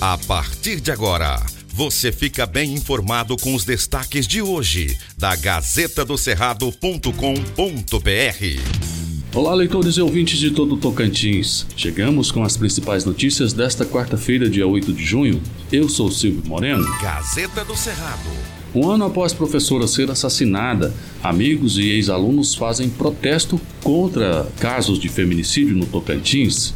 A partir de agora, você fica bem informado com os destaques de hoje da Gazeta do Cerrado.com.br. Olá, leitores e ouvintes de todo o Tocantins. Chegamos com as principais notícias desta quarta-feira, dia 8 de junho. Eu sou Silvio Moreno. Gazeta do Cerrado. Um ano após professora ser assassinada, amigos e ex-alunos fazem protesto contra casos de feminicídio no Tocantins.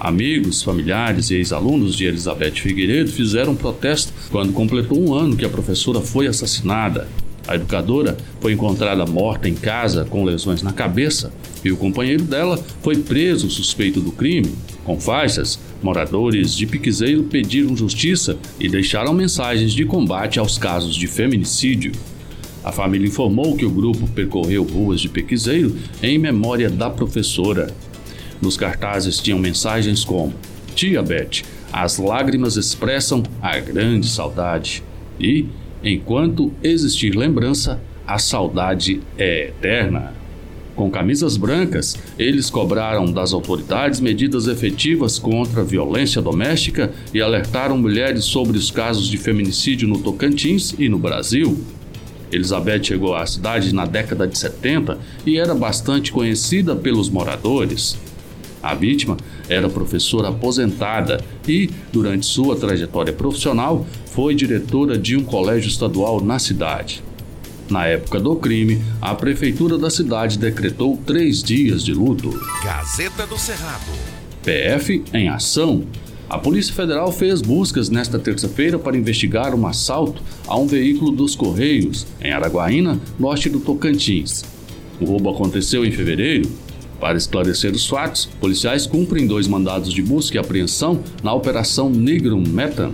Amigos, familiares e ex-alunos de Elizabeth Figueiredo fizeram protesto quando completou um ano que a professora foi assassinada. A educadora foi encontrada morta em casa com lesões na cabeça e o companheiro dela foi preso suspeito do crime. Com faixas, moradores de Piquezeiro pediram justiça e deixaram mensagens de combate aos casos de feminicídio. A família informou que o grupo percorreu ruas de Pequizeiro em memória da professora. Nos cartazes tinham mensagens como: Tia Beth, as lágrimas expressam a grande saudade. E, enquanto existir lembrança, a saudade é eterna. Com camisas brancas, eles cobraram das autoridades medidas efetivas contra a violência doméstica e alertaram mulheres sobre os casos de feminicídio no Tocantins e no Brasil. Elizabeth chegou à cidade na década de 70 e era bastante conhecida pelos moradores. A vítima era professora aposentada e, durante sua trajetória profissional, foi diretora de um colégio estadual na cidade. Na época do crime, a prefeitura da cidade decretou três dias de luto. Gazeta do Cerrado. PF em ação. A Polícia Federal fez buscas nesta terça-feira para investigar um assalto a um veículo dos Correios, em Araguaína, norte do Tocantins. O roubo aconteceu em fevereiro para esclarecer os fatos, policiais cumprem dois mandados de busca e apreensão na Operação Negrum Metan.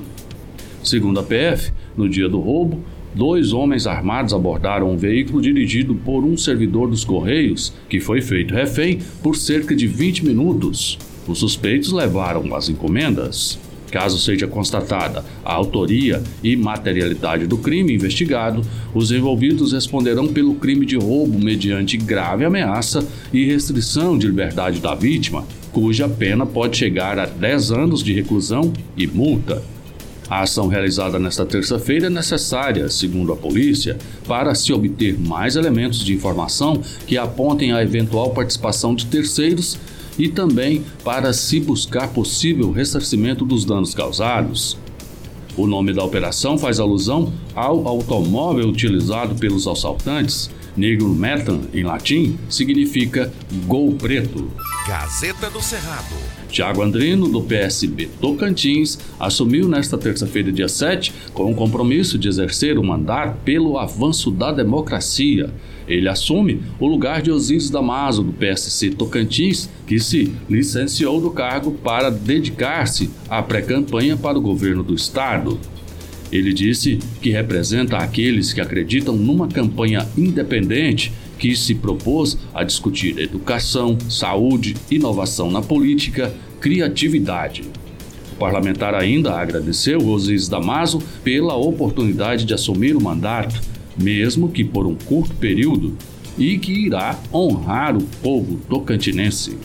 Segundo a PF, no dia do roubo, dois homens armados abordaram um veículo dirigido por um servidor dos Correios, que foi feito refém por cerca de 20 minutos. Os suspeitos levaram as encomendas. Caso seja constatada a autoria e materialidade do crime investigado, os envolvidos responderão pelo crime de roubo mediante grave ameaça e restrição de liberdade da vítima, cuja pena pode chegar a 10 anos de reclusão e multa. A ação realizada nesta terça-feira é necessária, segundo a polícia, para se obter mais elementos de informação que apontem a eventual participação de terceiros e também para se buscar possível ressarcimento dos danos causados. O nome da operação faz alusão ao automóvel utilizado pelos assaltantes. Negro metan, em latim, significa gol preto. Gazeta do Cerrado. Tiago Andrino, do PSB Tocantins, assumiu nesta terça-feira, dia 7, com o compromisso de exercer o mandato pelo avanço da democracia. Ele assume o lugar de Osíris Damaso, do PSC Tocantins, que se licenciou do cargo para dedicar-se à pré-campanha para o governo do estado. Ele disse que representa aqueles que acreditam numa campanha independente que se propôs a discutir educação, saúde, inovação na política, criatividade. O parlamentar ainda agradeceu Osíris Damaso pela oportunidade de assumir o mandato mesmo que por um curto período, e que irá honrar o povo tocantinense.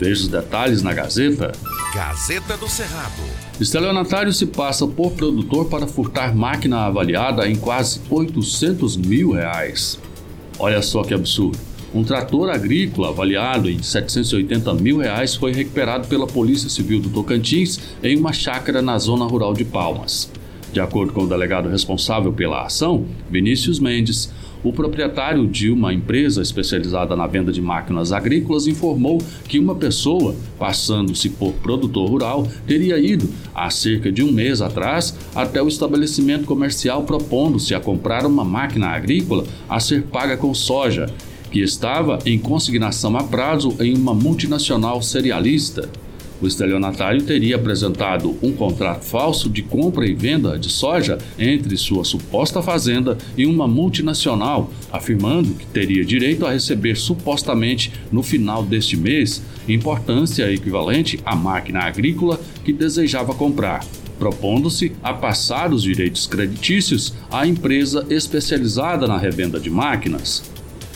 Veja os detalhes na Gazeta. Gazeta do Cerrado. Estelionatário se passa por produtor para furtar máquina avaliada em quase 800 mil reais. Olha só que absurdo. Um trator agrícola avaliado em 780 mil reais foi recuperado pela Polícia Civil do Tocantins em uma chácara na zona rural de Palmas. De acordo com o delegado responsável pela ação, Vinícius Mendes, o proprietário de uma empresa especializada na venda de máquinas agrícolas informou que uma pessoa, passando-se por produtor rural, teria ido, há cerca de um mês atrás, até o estabelecimento comercial propondo-se a comprar uma máquina agrícola a ser paga com soja, que estava em consignação a prazo em uma multinacional cerealista. O estelionatário teria apresentado um contrato falso de compra e venda de soja entre sua suposta fazenda e uma multinacional, afirmando que teria direito a receber supostamente no final deste mês importância equivalente à máquina agrícola que desejava comprar propondo-se a passar os direitos creditícios à empresa especializada na revenda de máquinas.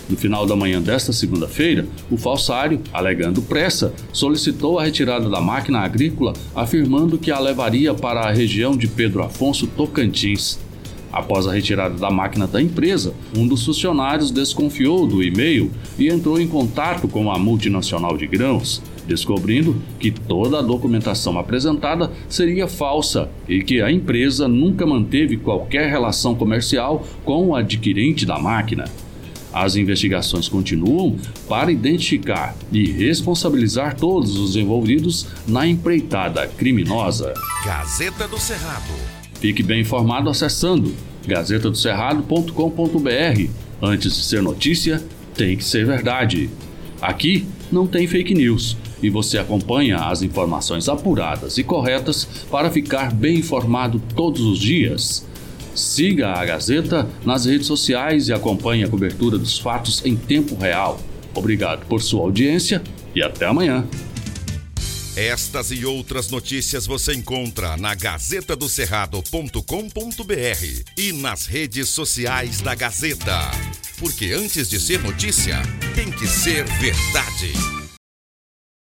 No final da manhã desta segunda-feira, o falsário, alegando pressa, solicitou a retirada da máquina agrícola, afirmando que a levaria para a região de Pedro Afonso, Tocantins. Após a retirada da máquina da empresa, um dos funcionários desconfiou do e-mail e entrou em contato com a multinacional de grãos, descobrindo que toda a documentação apresentada seria falsa e que a empresa nunca manteve qualquer relação comercial com o adquirente da máquina. As investigações continuam para identificar e responsabilizar todos os envolvidos na empreitada criminosa. Gazeta do Cerrado Fique bem informado acessando gazetadocerrado.com.br. Antes de ser notícia, tem que ser verdade. Aqui não tem fake news e você acompanha as informações apuradas e corretas para ficar bem informado todos os dias. Siga a Gazeta nas redes sociais e acompanhe a cobertura dos fatos em tempo real. Obrigado por sua audiência e até amanhã. Estas e outras notícias você encontra na gazetadocerrado.com.br e nas redes sociais da Gazeta. Porque antes de ser notícia, tem que ser verdade.